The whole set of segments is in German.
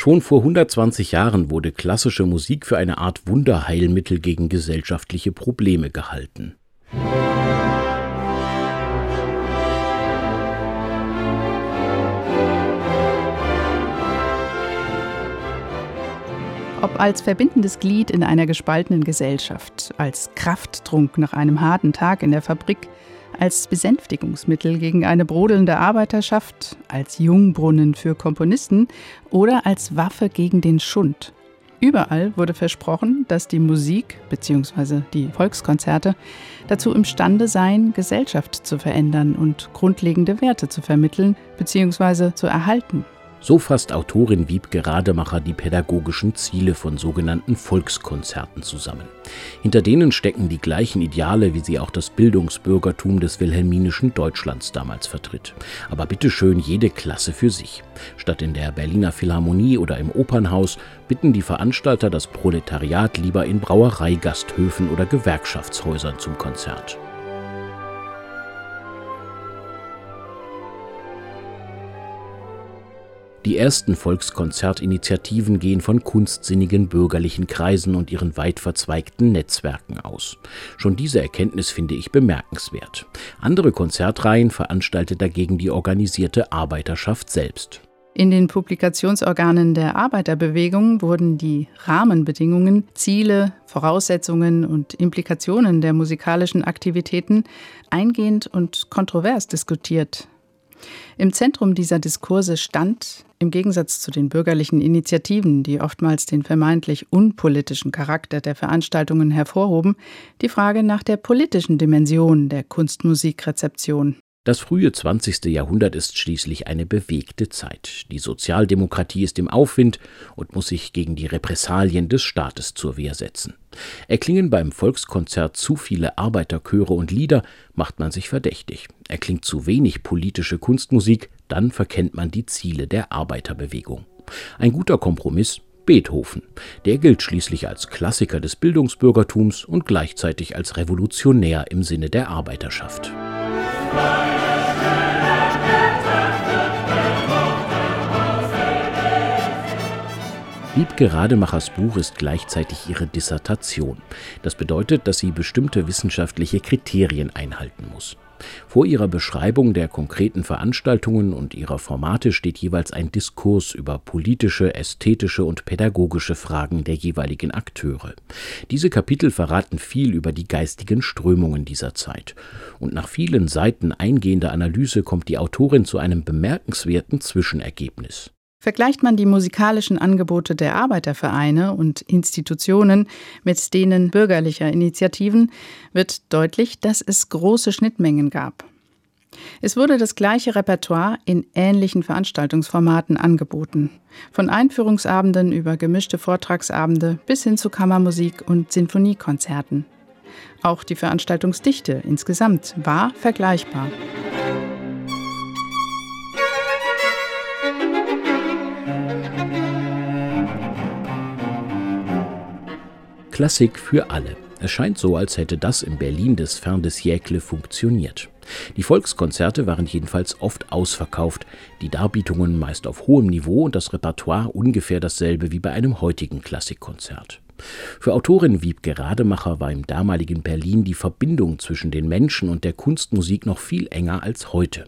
Schon vor 120 Jahren wurde klassische Musik für eine Art Wunderheilmittel gegen gesellschaftliche Probleme gehalten. Ob als verbindendes Glied in einer gespaltenen Gesellschaft, als Krafttrunk nach einem harten Tag in der Fabrik, als Besänftigungsmittel gegen eine brodelnde Arbeiterschaft, als Jungbrunnen für Komponisten oder als Waffe gegen den Schund. Überall wurde versprochen, dass die Musik bzw. die Volkskonzerte dazu imstande seien, Gesellschaft zu verändern und grundlegende Werte zu vermitteln bzw. zu erhalten. So fasst Autorin Wiebke Rademacher die pädagogischen Ziele von sogenannten Volkskonzerten zusammen. Hinter denen stecken die gleichen Ideale, wie sie auch das Bildungsbürgertum des wilhelminischen Deutschlands damals vertritt. Aber bitteschön jede Klasse für sich. Statt in der Berliner Philharmonie oder im Opernhaus bitten die Veranstalter das Proletariat lieber in Brauereigasthöfen oder Gewerkschaftshäusern zum Konzert. Die ersten Volkskonzertinitiativen gehen von kunstsinnigen bürgerlichen Kreisen und ihren weit verzweigten Netzwerken aus. Schon diese Erkenntnis finde ich bemerkenswert. Andere Konzertreihen veranstaltet dagegen die organisierte Arbeiterschaft selbst. In den Publikationsorganen der Arbeiterbewegung wurden die Rahmenbedingungen, Ziele, Voraussetzungen und Implikationen der musikalischen Aktivitäten eingehend und kontrovers diskutiert. Im Zentrum dieser Diskurse stand, im Gegensatz zu den bürgerlichen Initiativen, die oftmals den vermeintlich unpolitischen Charakter der Veranstaltungen hervorhoben, die Frage nach der politischen Dimension der Kunstmusikrezeption. Das frühe 20. Jahrhundert ist schließlich eine bewegte Zeit. Die Sozialdemokratie ist im Aufwind und muss sich gegen die Repressalien des Staates zur Wehr setzen. Erklingen beim Volkskonzert zu viele Arbeiterchöre und Lieder, macht man sich verdächtig. Erklingt zu wenig politische Kunstmusik, dann verkennt man die Ziele der Arbeiterbewegung. Ein guter Kompromiss Beethoven. Der gilt schließlich als Klassiker des Bildungsbürgertums und gleichzeitig als Revolutionär im Sinne der Arbeiterschaft. Wiebke Rademachers Buch ist gleichzeitig ihre Dissertation. Das bedeutet, dass sie bestimmte wissenschaftliche Kriterien einhalten muss. Vor ihrer Beschreibung der konkreten Veranstaltungen und ihrer Formate steht jeweils ein Diskurs über politische, ästhetische und pädagogische Fragen der jeweiligen Akteure. Diese Kapitel verraten viel über die geistigen Strömungen dieser Zeit. Und nach vielen Seiten eingehender Analyse kommt die Autorin zu einem bemerkenswerten Zwischenergebnis. Vergleicht man die musikalischen Angebote der Arbeitervereine und Institutionen mit denen bürgerlicher Initiativen, wird deutlich, dass es große Schnittmengen gab. Es wurde das gleiche Repertoire in ähnlichen Veranstaltungsformaten angeboten, von Einführungsabenden über gemischte Vortragsabende bis hin zu Kammermusik und Sinfoniekonzerten. Auch die Veranstaltungsdichte insgesamt war vergleichbar. Klassik für alle. Es scheint so, als hätte das im Berlin des Fin de siècle funktioniert. Die Volkskonzerte waren jedenfalls oft ausverkauft, die Darbietungen meist auf hohem Niveau und das Repertoire ungefähr dasselbe wie bei einem heutigen Klassikkonzert. Für Autorin Wiebke Rademacher war im damaligen Berlin die Verbindung zwischen den Menschen und der Kunstmusik noch viel enger als heute.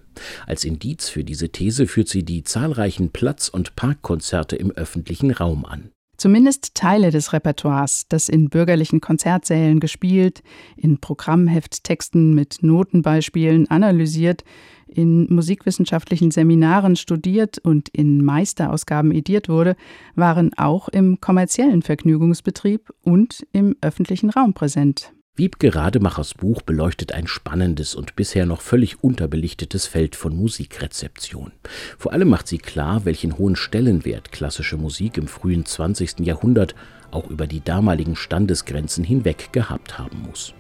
Als Indiz für diese These führt sie die zahlreichen Platz- und Parkkonzerte im öffentlichen Raum an. Zumindest Teile des Repertoires, das in bürgerlichen Konzertsälen gespielt, in Programmhefttexten mit Notenbeispielen analysiert, in musikwissenschaftlichen Seminaren studiert und in Meisterausgaben ediert wurde, waren auch im kommerziellen Vergnügungsbetrieb und im öffentlichen Raum präsent. Wiebke Rademachers Buch beleuchtet ein spannendes und bisher noch völlig unterbelichtetes Feld von Musikrezeption. Vor allem macht sie klar, welchen hohen Stellenwert klassische Musik im frühen 20. Jahrhundert auch über die damaligen Standesgrenzen hinweg gehabt haben muss.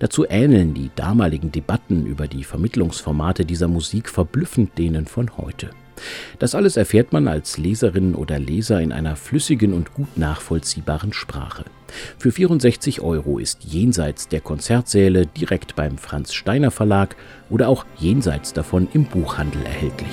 Dazu ähneln die damaligen Debatten über die Vermittlungsformate dieser Musik verblüffend denen von heute. Das alles erfährt man als Leserin oder Leser in einer flüssigen und gut nachvollziehbaren Sprache. Für 64 Euro ist jenseits der Konzertsäle direkt beim Franz Steiner Verlag oder auch jenseits davon im Buchhandel erhältlich.